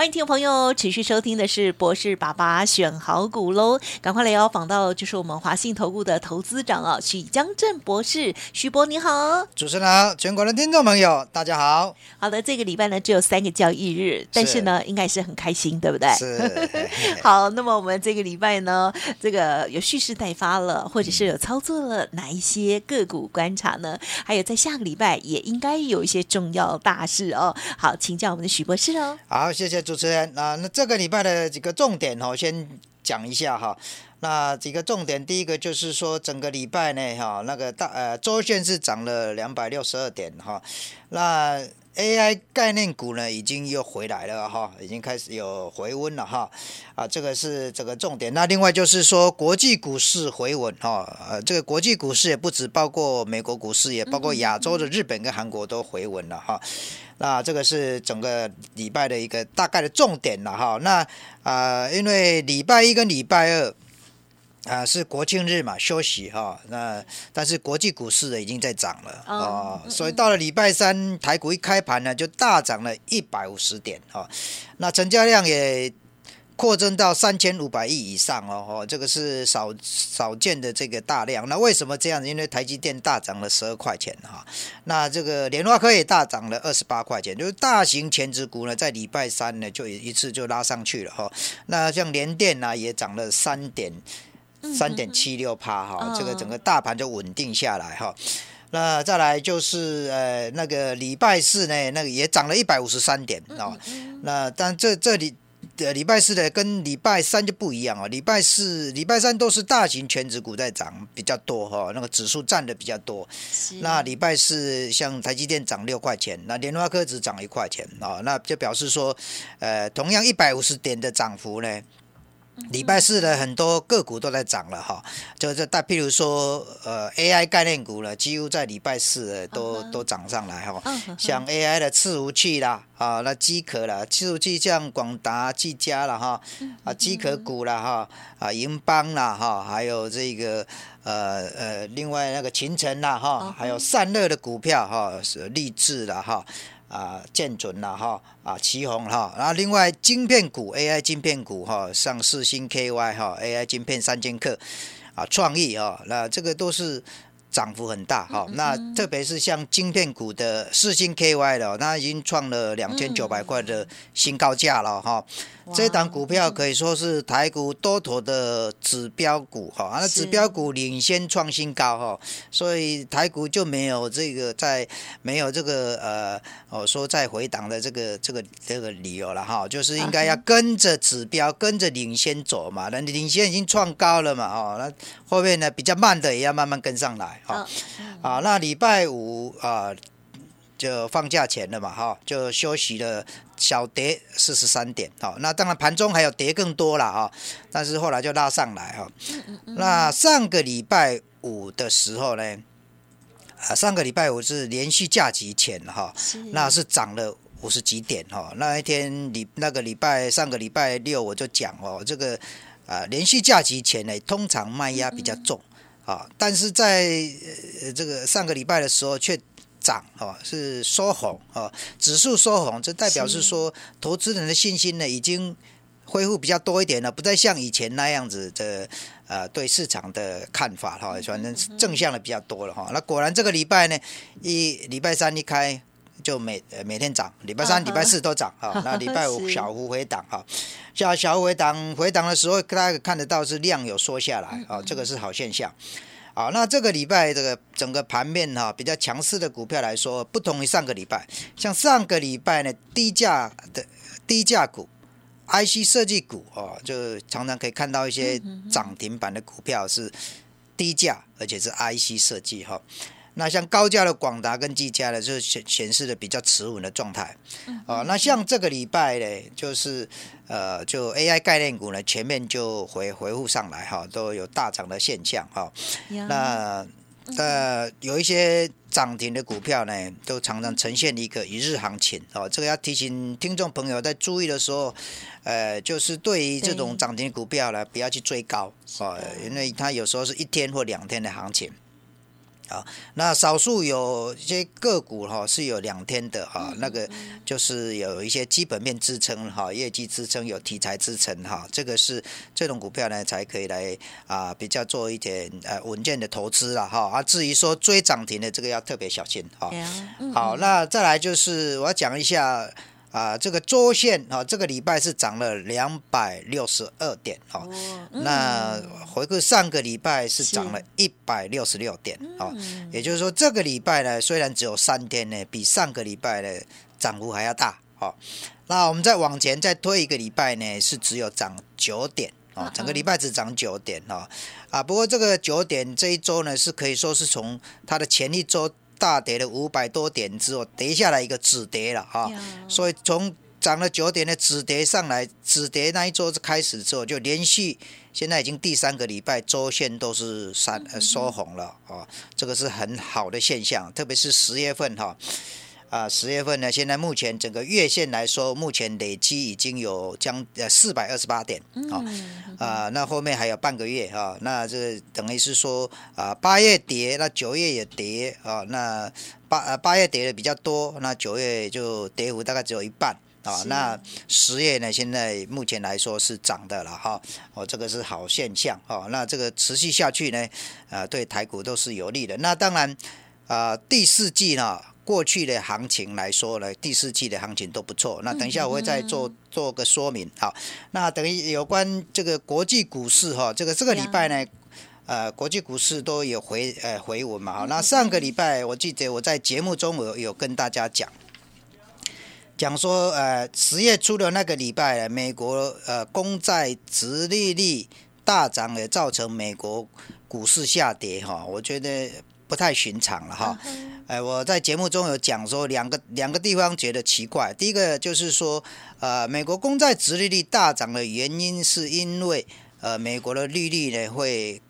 欢迎听众朋友持续收听的是博士爸爸选好股喽，赶快来邀访到就是我们华信投顾的投资长啊许江正博士，徐博你好，主持人好，全国的听众朋友大家好。好的，这个礼拜呢只有三个交易日，但是呢应该是很开心，对不对？是。好，那么我们这个礼拜呢，这个有蓄势待发了，或者是有操作了哪一些个股观察呢？还有在下个礼拜也应该有一些重要大事哦。好，请教我们的许博士哦。好，谢谢。主持人啊，那这个礼拜的几个重点哈，先讲一下哈。那几个重点，第一个就是说，整个礼拜呢哈，那个大呃周线是涨了两百六十二点哈。那 AI 概念股呢，已经又回来了哈，已经开始有回温了哈。啊，这个是这个重点。那另外就是说，国际股市回稳哈。呃，这个国际股市也不止包括美国股市，也包括亚洲的日本跟韩国都回稳了哈。那这个是整个礼拜的一个大概的重点了哈。那啊，因为礼拜一跟礼拜二啊是国庆日嘛，休息哈。那但是国际股市呢已经在涨了啊，所以到了礼拜三台股一开盘呢，就大涨了一百五十点哈。那成交量也。扩增到三千五百亿以上哦，哦，这个是少少见的这个大量。那为什么这样子？因为台积电大涨了十二块钱哈，那这个联发科也大涨了二十八块钱，就是大型前值股呢，在礼拜三呢就一次就拉上去了哈。那像联电呢也涨了三点三点七六帕哈，这个整个大盘就稳定下来哈。那再来就是呃那个礼拜四呢，那个也涨了一百五十三点哦。那但这这里。呃，礼拜四的跟礼拜三就不一样哦。礼拜四、礼拜三都是大型全指股在涨比较多哈，那个指数占的比较多。那礼拜四像台积电涨六块钱，那联发科只涨一块钱啊，那就表示说，呃，同样一百五十点的涨幅呢。礼拜四的很多个股都在涨了哈，就是大，譬如说呃 AI 概念股了，几乎在礼拜四都都涨上来哈，像 AI 的伺服器啦，啊那机壳啦，伺服器像广达、技嘉了哈，啊机壳股了哈，啊银邦啦哈，还有这个呃呃另外那个秦城啦哈，还有散热的股票哈，是励志了哈。啊，建准了哈，啊，旗宏哈，然后另外晶片股 AI 晶片股哈，上四星 KY 哈，AI 晶片三剑客，啊，创意哈，那这个都是涨幅很大哈，那特别是像晶片股的四星 KY 了，那已经创了两千九百块的新高价了哈。这档股票可以说是台股多头的指标股哈，那指标股领先创新高哈，所以台股就没有这个在没有这个呃，我说在回档的这个这个这个理由了哈，就是应该要跟着指标跟着领先走嘛，那领先已经创高了嘛哦，那后面呢比较慢的也要慢慢跟上来哈，啊，那礼拜五啊。就放假前了嘛，哈，就休息了，小跌四十三点，好，那当然盘中还有跌更多了哈，但是后来就拉上来哈。那上个礼拜五的时候呢，啊，上个礼拜五是连续假期前哈，那是涨了五十几点哈。那一天礼那个礼拜上个礼拜六我就讲哦，这个啊连续假期前呢，通常卖压比较重啊，但是在这个上个礼拜的时候却。涨哦，是收红哦，指数收红，这代表是说投资人的信心呢已经恢复比较多一点了，不再像以前那样子的呃对市场的看法哈，反正正向的比较多了哈。那果然这个礼拜呢，一礼拜三一开就每每天涨，礼拜三、礼拜四都涨哈。那礼拜五小幅回档哈，小小幅回档回档的时候，大家看得到是量有缩下来啊，这个是好现象。好，那这个礼拜这个整个盘面哈比较强势的股票来说，不同于上个礼拜。像上个礼拜呢，低价的低价股、IC 设计股哦，就常常可以看到一些涨停板的股票是低价，而且是 IC 设计哈。那像高价的广达跟技嘉呢，就显显示的比较持稳的状态。哦，那像这个礼拜呢，就是呃，就 AI 概念股呢，前面就回回复上来哈，都有大涨的现象哈。那呃，有一些涨停的股票呢，都常常呈现一个一日行情哦。这个要提醒听众朋友在注意的时候，呃，就是对于这种涨停股票呢，不要去追高哦，因为它有时候是一天或两天的行情。啊，那少数有一些个股哈是有两天的哈，那个就是有一些基本面支撑哈，业绩支撑有题材支撑哈，这个是这种股票呢才可以来啊比较做一点呃稳健的投资了哈。啊，至于说追涨停的这个要特别小心哈。好，那再来就是我要讲一下。啊，这个周线啊，这个礼拜是涨了两百六十二点哦。那回顾上个礼拜是涨了一百六十六点哦。也就是说，这个礼拜呢，虽然只有三天呢，比上个礼拜的涨幅还要大哦。那我们再往前再推一个礼拜呢，是只有涨九点哦，整个礼拜只涨九点哦。啊，不过这个九点这一周呢，是可以说是从它的前一周。大跌了五百多点之后，跌下来一个止跌了哈，所以从涨了九点的止跌上来，止跌那一周开始之后，就连续现在已经第三个礼拜周线都是三收红了啊，这个是很好的现象，特别是十月份哈。啊，十月份呢，现在目前整个月线来说，目前累积已经有将呃四百二十八点啊，啊，那后面还有半个月啊，那这等于是说啊，八月跌，那九月也跌啊，那八呃八月跌的比较多，那九月就跌幅大概只有一半啊，那十月呢，现在目前来说是涨的了哈，哦，这个是好现象哦，那这个持续下去呢，啊，对台股都是有利的。那当然啊，第四季呢。过去的行情来说呢，第四季的行情都不错。那等一下我会再做做个说明。好，那等于有关这个国际股市哈，这个这个礼拜呢，呃，国际股市都有回呃回稳嘛。好，那上个礼拜我记得我在节目中有有跟大家讲，讲说呃十月初的那个礼拜，美国呃公债殖利率大涨，也造成美国股市下跌哈。我觉得。不太寻常了哈，哎，我在节目中有讲说两个两个地方觉得奇怪。第一个就是说，呃，美国公债殖利率大涨的原因是因为，呃，美国的利率呢会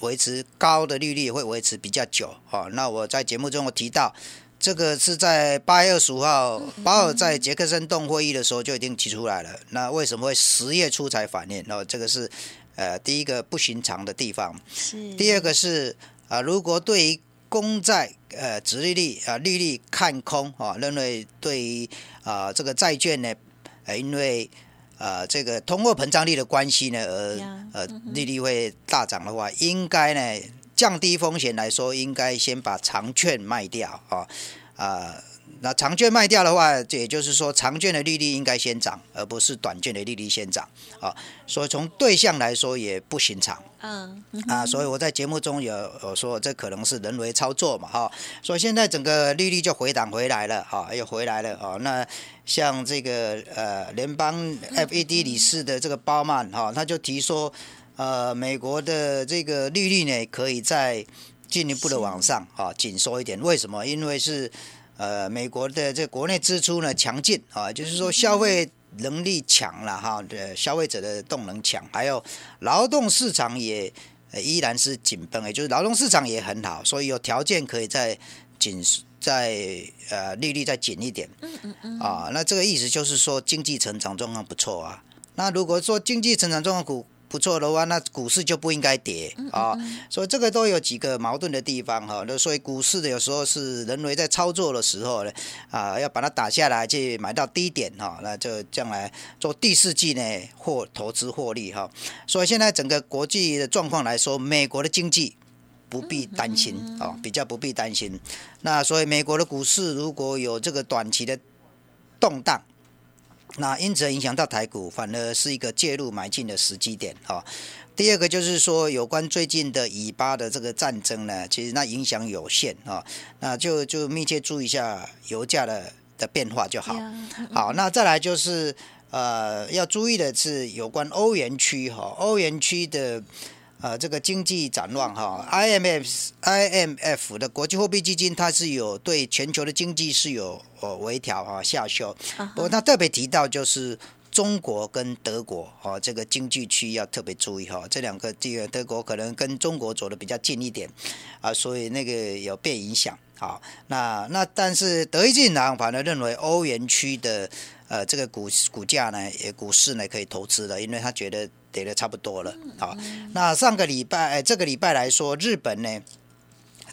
维持高的利率会维持比较久哈。那我在节目中我提到，这个是在八月二十五号鲍尔在杰克森洞会议的时候就已经提出来了。那为什么会十月初才反应？那这个是呃第一个不寻常的地方。是。第二个是啊，如果对于公债呃，殖利率啊，利率看空啊，认为对于啊这个债券呢，呃，因为呃这个通货膨胀率的关系呢，而呃利率会大涨的话，应该呢降低风险来说，应该先把长券卖掉啊啊。那长券卖掉的话，这也就是说，长券的利率应该先涨，而不是短券的利率先涨啊。所以从对象来说也不寻常。嗯啊，所以我在节目中有有说，这可能是人为操作嘛哈。所以现在整个利率就回档回来了哈，又回来了啊。那像这个呃联邦 FED 理事的这个鲍曼哈，他就提说，呃，美国的这个利率呢，可以再进一步的往上啊紧缩一点。为什么？因为是。呃，美国的这国内支出呢强劲啊，就是说消费能力强了哈，的消费者的动能强，还有劳动市场也依然是紧绷，也就是劳动市场也很好，所以有条件可以再紧再呃利率再紧一点。嗯嗯嗯。啊，那这个意思就是说经济成长状况不错啊。那如果说经济成长状况股，不错的话，那股市就不应该跌啊，所以这个都有几个矛盾的地方哈。那所以股市的有时候是人为在操作的时候呢，啊，要把它打下来去买到低点哈，那就将来做第四季呢获投资获利哈。所以现在整个国际的状况来说，美国的经济不必担心啊，比较不必担心。那所以美国的股市如果有这个短期的动荡。那因此影响到台股，反而是一个介入买进的时机点哈。第二个就是说，有关最近的以巴的这个战争呢，其实那影响有限啊，那就就密切注意一下油价的的变化就好。好，那再来就是呃要注意的是有关欧元区哈，欧元区的呃，这个经济展望哈，IMF IMF 的国际货币基金，它是有对全球的经济是有呃微调啊下修，不过它特别提到就是中国跟德国哦，这个经济区要特别注意哈，这两个这个德国可能跟中国走的比较近一点啊，所以那个有被影响。好，那那但是德意志银行反而认为欧元区的呃这个股股价呢，也股市呢可以投资的，因为他觉得。跌的差不多了，好，那上个礼拜，这个礼拜来说，日本呢，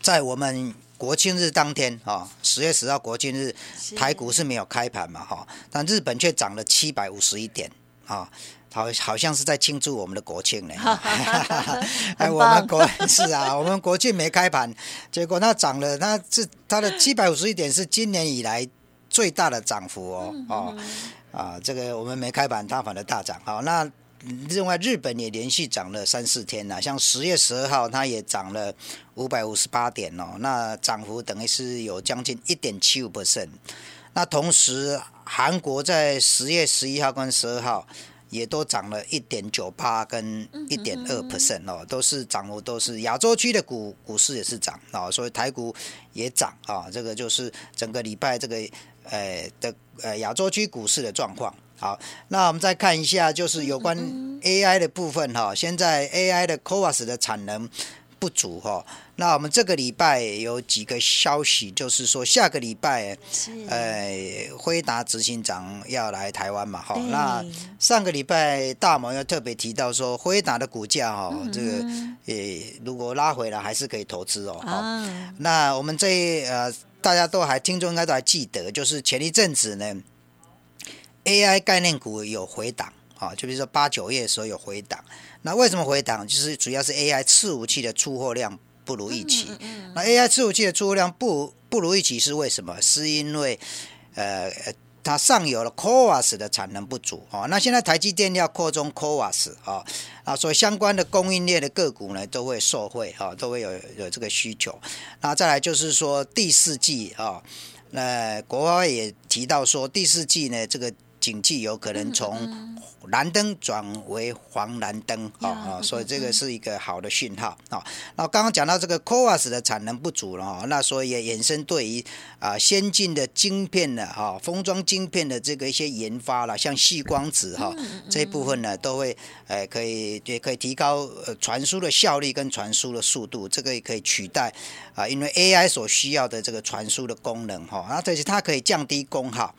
在我们国庆日当天，哈，十月十号国庆日，台股是没有开盘嘛，哈，但日本却涨了七百五十一点，啊，好，好像是在庆祝我们的国庆呢，哎，我们国是啊，我们国庆没开盘，结果它涨了，那是它的七百五十一点是今年以来最大的涨幅哦，哦，啊，这个我们没开盘，它反而大涨，好，那。另外，日本也连续涨了三四天了，像十月十二号，它也涨了五百五十八点哦，那涨幅等于是有将近一点七五 percent。那同时，韩国在十月十一号跟十二号也都涨了一点九八跟一点二 percent 哦，都是涨幅都是亚洲区的股股市也是涨啊，所以台股也涨啊，这个就是整个礼拜这个呃的呃亚洲区股市的状况。好，那我们再看一下，就是有关 AI 的部分哈。现在 AI 的 CoWAS 的产能不足哈。那我们这个礼拜有几个消息，就是说下个礼拜，呃，辉达执行长要来台湾嘛哈。那上个礼拜大毛又特别提到说，辉达的股价哈，这个呃，如果拉回来还是可以投资哦。啊。那我们这呃，大家都还听众应该都还记得，就是前一阵子呢。AI 概念股有回档啊，就比如说八九月的时候有回档，那为什么回档？就是主要是 AI 伺服器的出货量不如预期。那 AI 伺服器的出货量不不如预期是为什么？是因为呃它上游了 CoWAS 的产能不足啊。那现在台积电要扩充 CoWAS 啊啊，所以相关的供应链的个股呢都会受惠啊，都会有有这个需求。那再来就是说第四季啊，那国外也提到说第四季呢这个。景气有可能从蓝灯转为黄蓝灯啊啊，所以这个是一个好的讯号啊。那刚刚讲到这个 CoWAS 的产能不足了哈，那所以也衍生对于啊先进的晶片的哈封装晶片的这个一些研发了，像细光子哈这一部分呢，都会呃可以也可以提高呃传输的效率跟传输的速度，这个也可以取代啊，因为 AI 所需要的这个传输的功能哈，那这是它可以降低功耗。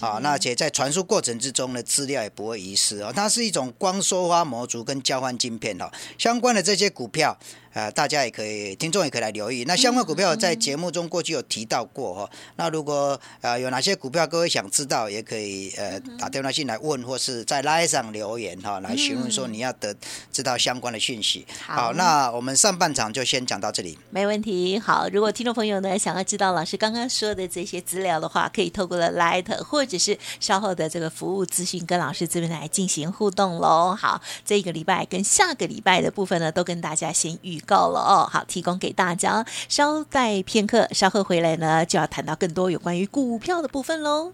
啊，那且在传输过程之中的，资料也不会遗失哦。它是一种光收发模组跟交换晶片哦，相关的这些股票。呃，大家也可以，听众也可以来留意。那相关股票在节目中过去有提到过哈。那如果呃有哪些股票各位想知道，也可以呃打电话进来问，或是在 line 上留言哈，来询问说你要得知道相关的讯息。好，那我们上半场就先讲到这里。没问题。好，如果听众朋友呢想要知道老师刚刚说的这些资料的话，可以透过了 Light 或者是稍后的这个服务资讯跟老师这边来进行互动喽。好，这个礼拜跟下个礼拜的部分呢，都跟大家先预。够了哦，好，提供给大家。稍待片刻，稍后回来呢，就要谈到更多有关于股票的部分喽。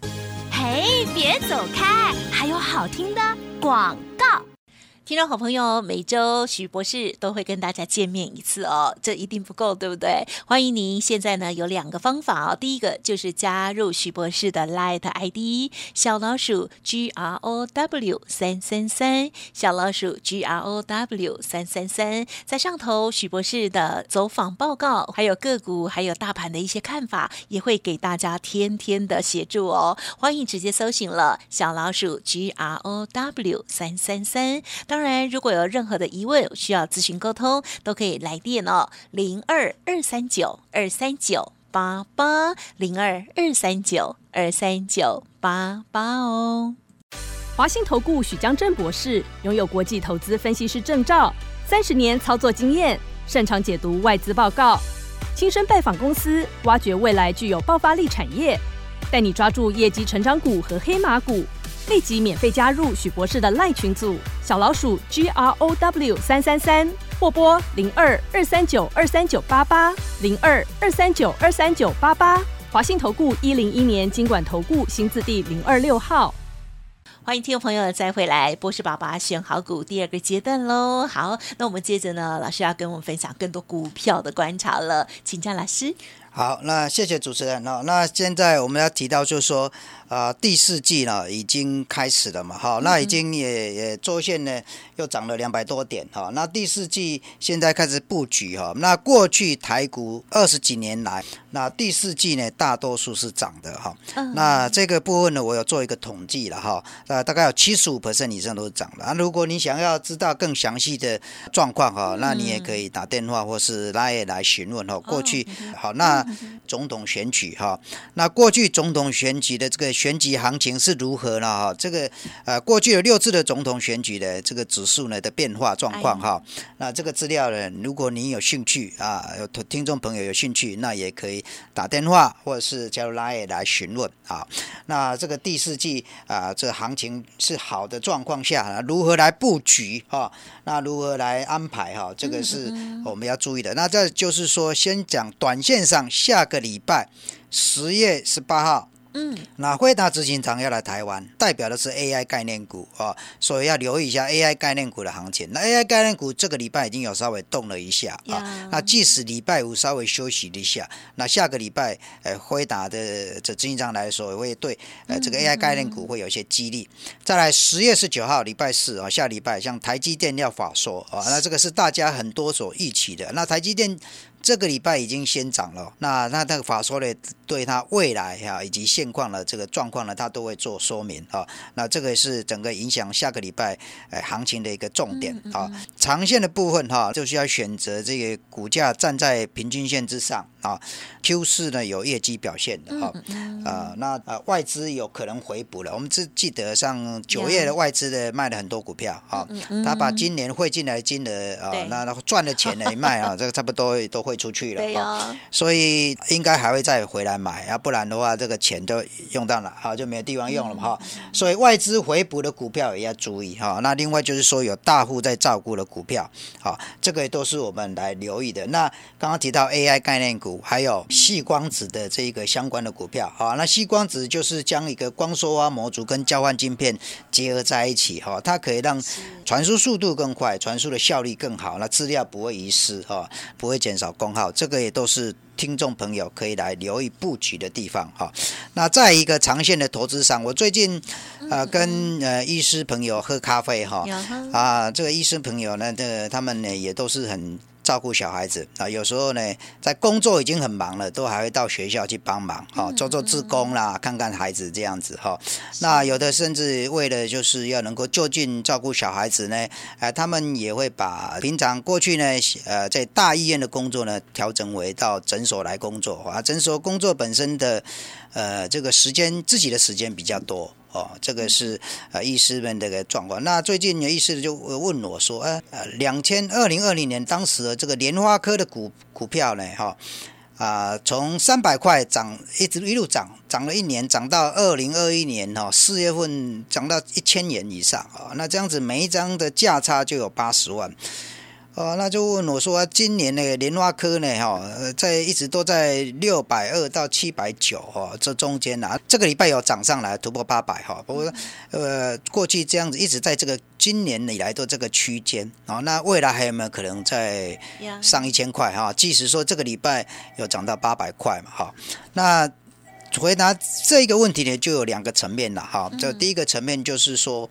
嘿，别走开，还有好听的广告。听众好朋友，每周许博士都会跟大家见面一次哦，这一定不够，对不对？欢迎您现在呢有两个方法哦，第一个就是加入许博士的 Light ID 小老鼠 G R O W 三三三，小老鼠 G R O W 三三三，在上头许博士的走访报告，还有个股，还有大盘的一些看法，也会给大家天天的协助哦。欢迎直接搜寻了小老鼠 G R O W 三三三。当然，如果有任何的疑问需要咨询沟通，都可以来电哦，零二二三九二三九八八零二二三九二三九八八哦。华信投顾许江正博士拥有国际投资分析师证照，三十年操作经验，擅长解读外资报告，亲身拜访公司，挖掘未来具有爆发力产业，带你抓住业绩成长股和黑马股。立即免费加入许博士的赖群组，小老鼠 G R O W 三三三，或拨零二二三九二三九八八零二二三九二三九八八。华信投顾一零一年经管投顾新字第零二六号。欢迎听众朋友再回来，波士爸爸选好股第二个阶段喽。好，那我们接着呢，老师要跟我们分享更多股票的观察了，请教老师。好，那谢谢主持人哦。那现在我们要提到就是说，啊，第四季呢已经开始了嘛，哈，那已经也也周线呢又涨了两百多点哈。那第四季现在开始布局哈。那过去台股二十几年来，那第四季呢大多数是涨的哈。那这个部分呢，我有做一个统计了哈，呃，大概有七十五 percent 以上都是涨的。啊，如果你想要知道更详细的状况哈，那你也可以打电话或是来来询问哈。过去好那。总统选举哈，那过去总统选举的这个选举行情是如何呢？哈，这个呃，过去有六次的总统选举的这个指数呢的变化状况哈，那这个资料呢，如果你有兴趣啊，有听众朋友有兴趣，那也可以打电话或者是加入 Line 来询问啊。那这个第四季啊，这行情是好的状况下，如何来布局哈？那如何来安排哈？这个是我们要注意的。那这就是说，先讲短线上。下个礼拜十月十八号。嗯，那惠达执行长要来台湾，代表的是 AI 概念股啊，所以要留意一下 AI 概念股的行情。那 AI 概念股这个礼拜已经有稍微动了一下啊，那即使礼拜五稍微休息了一下，那下个礼拜呃惠达的这执行长来说，也会对呃这个 AI 概念股会有一些激励。再来十月十九号礼拜四啊，下礼拜像台积电要法说啊，那这个是大家很多所预期的。那台积电。这个礼拜已经先涨了，那那那个法说呢，对它未来哈以及现况的这个状况呢，它都会做说明啊。那这个是整个影响下个礼拜呃行情的一个重点啊。长线的部分哈，就是要选择这个股价站在平均线之上啊。Q 四呢有业绩表现的哈啊，那呃外资有可能回补了。我们只记得上九月的外资的卖了很多股票啊，他把今年汇进来的金额啊，那那赚的钱呢卖啊，这个差不多都。会出去了啊，所以应该还会再回来买啊，不然的话这个钱都用到了，好就没有地方用了嘛哈。所以外资回补的股票也要注意哈。那另外就是说有大户在照顾的股票，好，这个都是我们来留意的。那刚刚提到 AI 概念股，还有细光子的这个相关的股票，好，那细光子就是将一个光收发模组跟交换晶片结合在一起哈，它可以让传输速度更快，传输的效率更好，那资料不会遗失哈，不会减少。功耗，这个也都是听众朋友可以来留意布局的地方哈。那在一个长线的投资上，我最近呃跟呃医师朋友喝咖啡哈啊，这个医师朋友呢，这他们呢也都是很。照顾小孩子啊，有时候呢，在工作已经很忙了，都还会到学校去帮忙，哈，做做志工啦，看看孩子这样子，哈。那有的甚至为了就是要能够就近照顾小孩子呢，呃，他们也会把平常过去呢，呃，在大医院的工作呢，调整为到诊所来工作，啊，诊所工作本身的，呃，这个时间自己的时间比较多。哦，这个是呃医师们这个状况。那最近有医师就问我说，呃呃，两千二零二零年当时的这个莲花科的股股票呢，哈啊，从三百块涨一直一路涨，涨了一年，涨到二零二一年哈四月份涨到一千元以上啊。那这样子每一张的价差就有八十万。哦，那就问我说，今年那个莲花科呢？哈，在一直都在六百二到七百九哈，这中间啊，这个礼拜有涨上来突破八百哈。不过，呃，过去这样子一直在这个今年以来的这个区间啊，那未来还有没有可能再上一千块哈？即使说这个礼拜有涨到八百块嘛哈，那回答这个问题呢，就有两个层面了哈。这第一个层面就是说。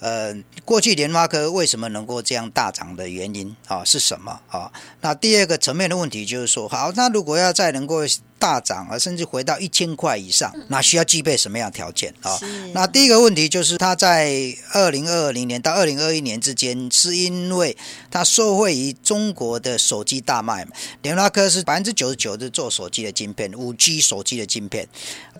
呃，过去联发科为什么能够这样大涨的原因啊是什么啊？那第二个层面的问题就是说，好，那如果要再能够。大涨啊，甚至回到一千块以上，那需要具备什么样条件啊？那第一个问题就是，它在二零二零年到二零二一年之间，是因为它受惠于中国的手机大卖，联发科是百分之九十九是做手机的晶片，五 G 手机的晶片，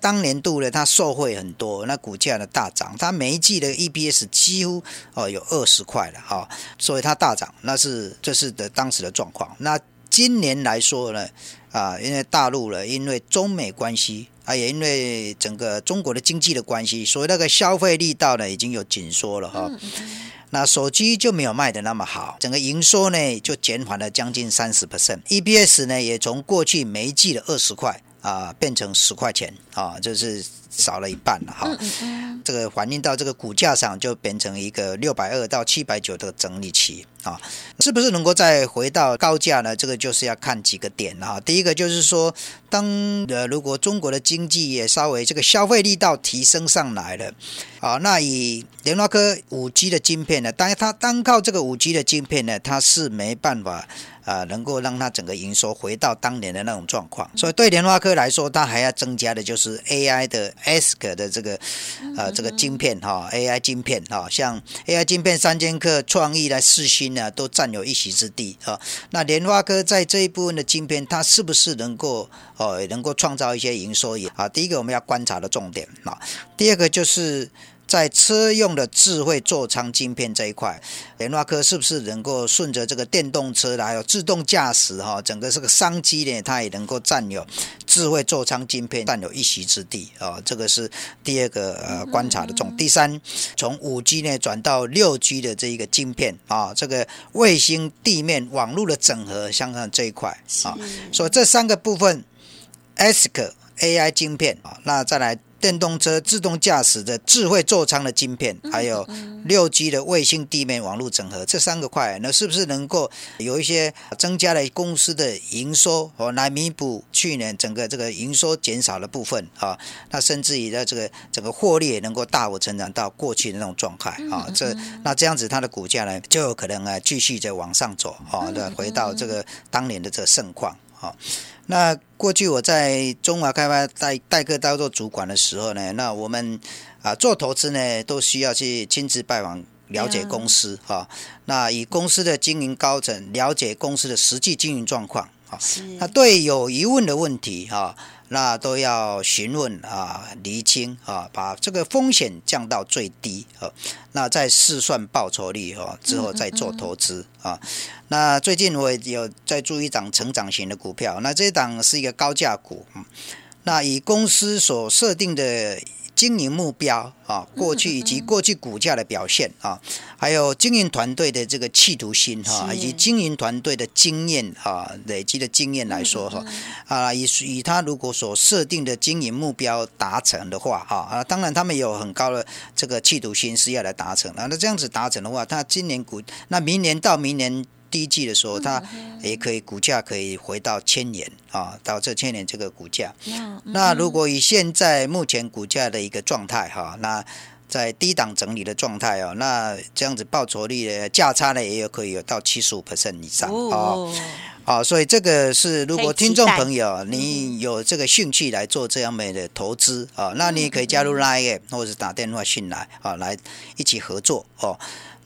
当年度呢，它受惠很多，那股价呢大涨，它每一季的 EPS 几乎哦有二十块了哈，所以它大涨，那是这是的当时的状况。那今年来说呢？啊，因为大陆了，因为中美关系啊，也因为整个中国的经济的关系，所以那个消费力道呢已经有紧缩了哈。那手机就没有卖的那么好，整个营收呢就减缓了将近三十 percent，EPS 呢也从过去每一季的二十块啊变成十块钱啊，就是少了一半了哈。这个反映到这个股价上，就变成一个六百二到七百九的整理期啊，是不是能够再回到高价呢？这个就是要看几个点哈。第一个就是说，当呃如果中国的经济也稍微这个消费力道提升上来了啊，那以联发科五 G 的晶片呢，当然它单靠这个五 G 的晶片呢，它是没办法。啊，能够让它整个营收回到当年的那种状况，所以对联发科来说，它还要增加的就是 AI 的 ASIC 的这个呃这个晶片哈，AI 晶片哈，像 AI 晶片三剑客创意来四星呢，都占有一席之地啊。那联发科在这一部分的晶片，它是不是能够哦能够创造一些营收也啊？第一个我们要观察的重点啊，第二个就是。在车用的智慧座舱晶片这一块，联发科是不是能够顺着这个电动车还有自动驾驶哈，整个这个商机呢，它也能够占有智慧座舱晶片占有一席之地啊？这个是第二个呃观察的重。第三，从五 G 呢转到六 G 的这一个晶片啊，这个卫星地面网络的整合，相关这一块啊，所以这三个部分，ASIC AI 晶片啊，那再来。电动车自动驾驶的智慧座舱的晶片，还有六 G 的卫星地面网络整合，这三个块，那是不是能够有一些增加了公司的营收，哦，来弥补去年整个这个营收减少的部分啊？那甚至于在这个整个获利也能够大幅成长到过去的那种状态啊？这那这样子，它的股价呢就有可能啊继续在往上走啊，再回到这个当年的这个盛况啊。那过去我在中华开发代代客当做主管的时候呢，那我们啊做投资呢，都需要去亲自拜访了解公司哈。那以公司的经营高层了解公司的实际经营状况啊。那对有疑问的问题哈。那都要询问啊，厘清啊，把这个风险降到最低啊，那再试算报酬率哦，之后再做投资啊。那最近我有在注意一档成长型的股票，那这一档是一个高价股，那以公司所设定的。经营目标啊，过去以及过去股价的表现啊，还有经营团队的这个企图心哈，以及经营团队的经验啊，累积的经验来说哈，啊，以以他如果所设定的经营目标达成的话哈，啊，当然他们有很高的这个企图心是要来达成啊，那这样子达成的话，他今年股那明年到明年。第一季的时候，它也可以股价可以回到千年啊，到这千年这个股价。那如果以现在目前股价的一个状态哈，那在低档整理的状态哦，那这样子报酬率的价差呢，也有可以有到七十五 percent 以上哦。好，所以这个是如果听众朋友你有这个兴趣来做这样美的投资啊，那你也可以加入 Line 或者打电话进来啊，来一起合作哦。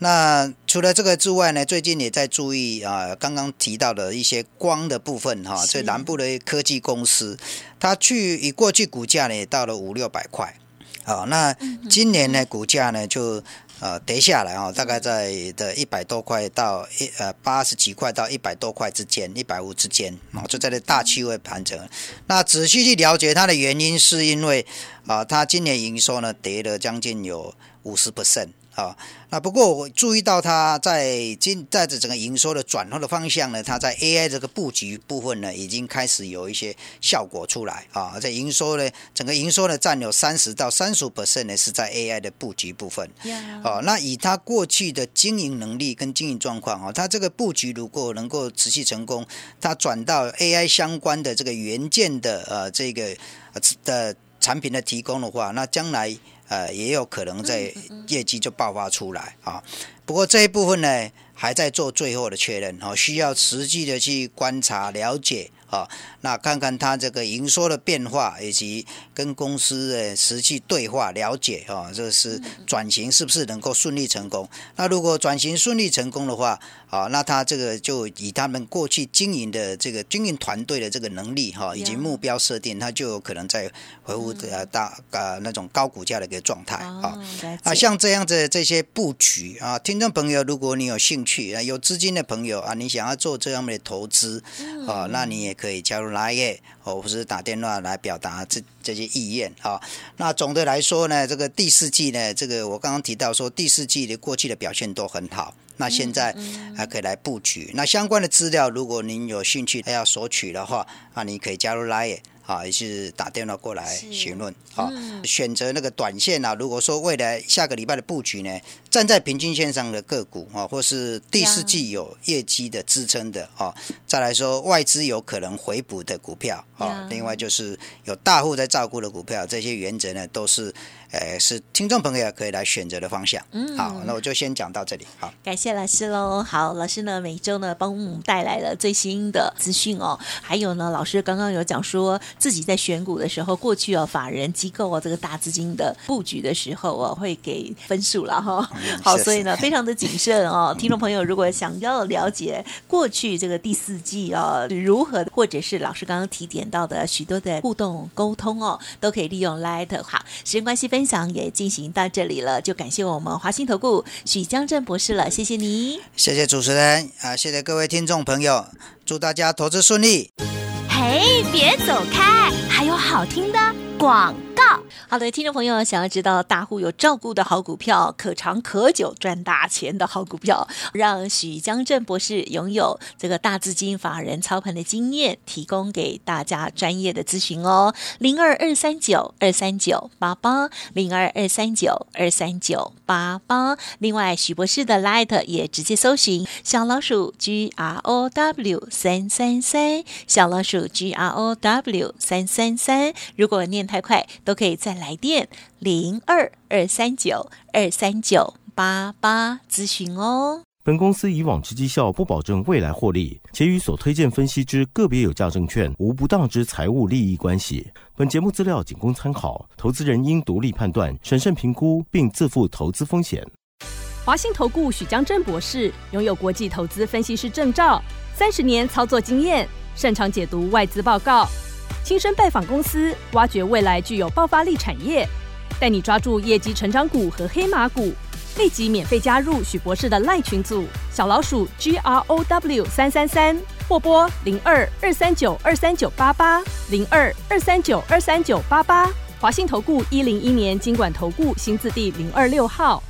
那除了这个之外呢，最近也在注意啊，刚刚提到的一些光的部分哈，这南部的科技公司，它去以过去股价呢也到了五六百块，好，那今年呢股价呢就呃跌下来啊，大概在的一百多块到一呃八十几块到一百多块之间，一百五之间啊，就在这大区位盘整。那仔细去了解它的原因，是因为啊，它今年营收呢跌了将近有五十 percent。啊，那不过我注意到它在今在这整个营收的转换的方向呢，它在 AI 这个布局部分呢，已经开始有一些效果出来啊。在营收呢，整个营收呢占有三十到三十 percent 呢是在 AI 的布局部分。哦，那以它过去的经营能力跟经营状况啊，它这个布局如果能够持续成功，它转到 AI 相关的这个元件的呃这个的产品的提供的话，那将来。呃，也有可能在业绩就爆发出来啊。不过这一部分呢，还在做最后的确认哦，需要实际的去观察了解。啊，那看看它这个营收的变化，以及跟公司的实际对话了解啊，这是转型是不是能够顺利成功？那如果转型顺利成功的话，啊，那他这个就以他们过去经营的这个经营团队的这个能力哈，以及目标设定，他就有可能在回复呃大呃那种高股价的一个状态啊。啊，像这样子这些布局啊，听众朋友，如果你有兴趣啊，有资金的朋友啊，你想要做这样的投资啊，那你也。可以加入 Line 或者是打电话来表达这这些意愿啊。那总的来说呢，这个第四季呢，这个我刚刚提到说第四季的过去的表现都很好。那现在还可以来布局。那相关的资料，如果您有兴趣要索取的话，啊，你可以加入 Line。啊，也是打电话过来是询问啊，嗯选择那个短线啊。如果说未来下个礼拜的布局呢，站在平均线上的个股啊，或是第四季有业绩的支撑的啊，再来说外资有可能回补的股票呀啊，另外就是有大户在照顾的股票，这些原则呢都是，呃，是听众朋友可以来选择的方向。嗯好，那我就先讲到这里。好。感谢老师喽。好，老师呢每周呢帮我们带来了最新的资讯哦，还有呢，老师刚刚有讲说自己在选股的时候，过去哦法人机构哦这个大资金的布局的时候哦会给分数了哈、好，所以呢非常的谨慎哦。听众朋友如果想要了解过去这个第四季哦如何，或者是老师刚刚提点到的许多的互动沟通哦，都可以利用 Light。好，时间关系，分享也进行到这里了，就感谢我们华兴投顾许江正博士了，谢谢你。谢谢主持人啊，谢谢各位听众朋友，祝大家投资顺利。嘿，别走开，还有好听的广告。好的，听众朋友，想要知道大户有照顾的好股票，可长可久赚大钱的好股票，让许江正博士拥有这个大资金法人操盘的经验，提供给大家专业的咨询哦。零二二三九二三九八八，零二二三九二三九八八。另外，许博士的 Light 也直接搜寻小老鼠 G R O W 三三三，小老鼠 G R O W 三三三。如果念太快，都可以再来电零二二三九二三九八八咨询哦。本公司以往之绩效不保证未来获利，且与所推荐分析之个别有价证券无不当之财务利益关系。本节目资料仅供参考，投资人应独立判断、审慎评估，并自负投资风险。华信投顾许江正博士拥有国际投资分析师证照，三十年操作经验，擅长解读外资报告，亲身拜访公司，挖掘未来具有爆发力产业，带你抓住业绩成长股和黑马股。立即免费加入许博士的赖群组，小老鼠 G R O W 三三三，或拨零二二三九二三九八八零二二三九二三九八八。华信投顾一零一年经管投顾新字第零二六号。